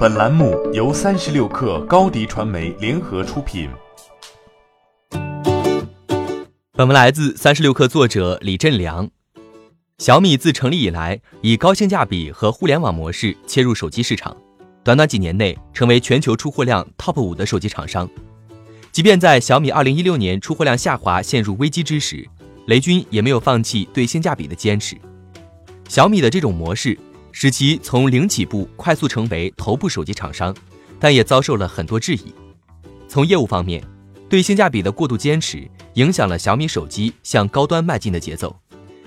本栏目由三十六氪高低传媒联合出品。本文来自三十六氪作者李振良。小米自成立以来，以高性价比和互联网模式切入手机市场，短短几年内成为全球出货量 TOP 五的手机厂商。即便在小米二零一六年出货量下滑、陷入危机之时，雷军也没有放弃对性价比的坚持。小米的这种模式。使其从零起步快速成为头部手机厂商，但也遭受了很多质疑。从业务方面，对性价比的过度坚持影响了小米手机向高端迈进的节奏。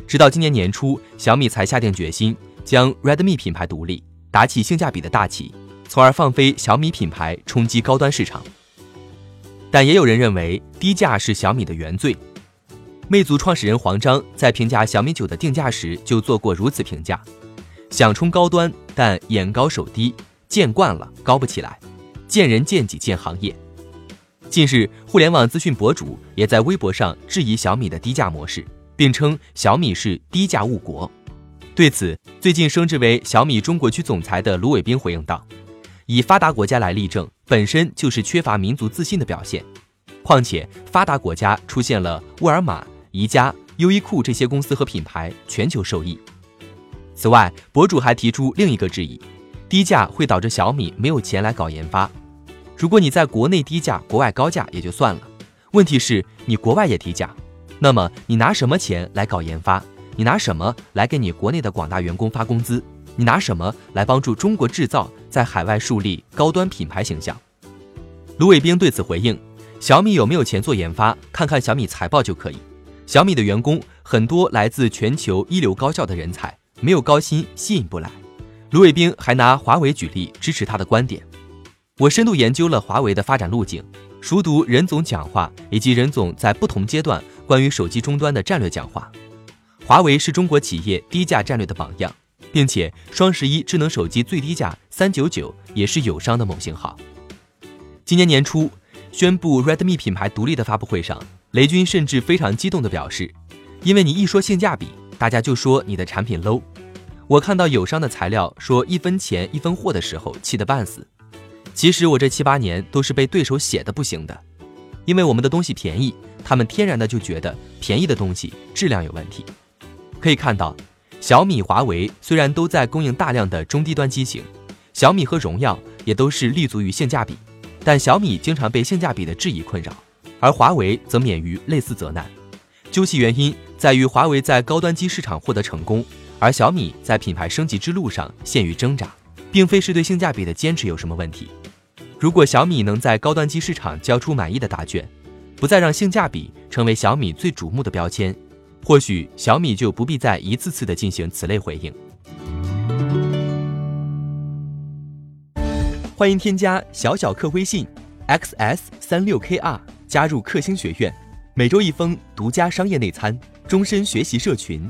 直到今年年初，小米才下定决心将 Redmi 品牌独立，打起性价比的大旗，从而放飞小米品牌冲击高端市场。但也有人认为低价是小米的原罪。魅族创始人黄章在评价小米九的定价时就做过如此评价。想冲高端，但眼高手低，见惯了高不起来，见人见己见行业。近日，互联网资讯博主也在微博上质疑小米的低价模式，并称小米是低价误国。对此，最近升职为小米中国区总裁的卢伟冰回应道：“以发达国家来立正，本身就是缺乏民族自信的表现。况且，发达国家出现了沃尔玛、宜家、优衣库这些公司和品牌，全球受益。”此外，博主还提出另一个质疑：低价会导致小米没有钱来搞研发。如果你在国内低价，国外高价也就算了，问题是你国外也低价，那么你拿什么钱来搞研发？你拿什么来给你国内的广大员工发工资？你拿什么来帮助中国制造在海外树立高端品牌形象？卢伟冰对此回应：小米有没有钱做研发，看看小米财报就可以。小米的员工很多来自全球一流高校的人才。没有高薪吸引不来。卢伟冰还拿华为举例支持他的观点。我深度研究了华为的发展路径，熟读任总讲话以及任总在不同阶段关于手机终端的战略讲话。华为是中国企业低价战略的榜样，并且双十一智能手机最低价三九九也是友商的某型号。今年年初宣布 Redmi 品牌独立的发布会上，雷军甚至非常激动地表示：“因为你一说性价比，大家就说你的产品 low。”我看到友商的材料说一分钱一分货的时候，气得半死。其实我这七八年都是被对手写的不行的，因为我们的东西便宜，他们天然的就觉得便宜的东西质量有问题。可以看到，小米、华为虽然都在供应大量的中低端机型，小米和荣耀也都是立足于性价比，但小米经常被性价比的质疑困扰，而华为则免于类似责难。究其原因，在于华为在高端机市场获得成功。而小米在品牌升级之路上陷于挣扎，并非是对性价比的坚持有什么问题。如果小米能在高端机市场交出满意的答卷，不再让性价比成为小米最瞩目的标签，或许小米就不必再一次次的进行此类回应。欢迎添加小小客微信 xs 三六 kr 加入克星学院，每周一封独家商业内参，终身学习社群。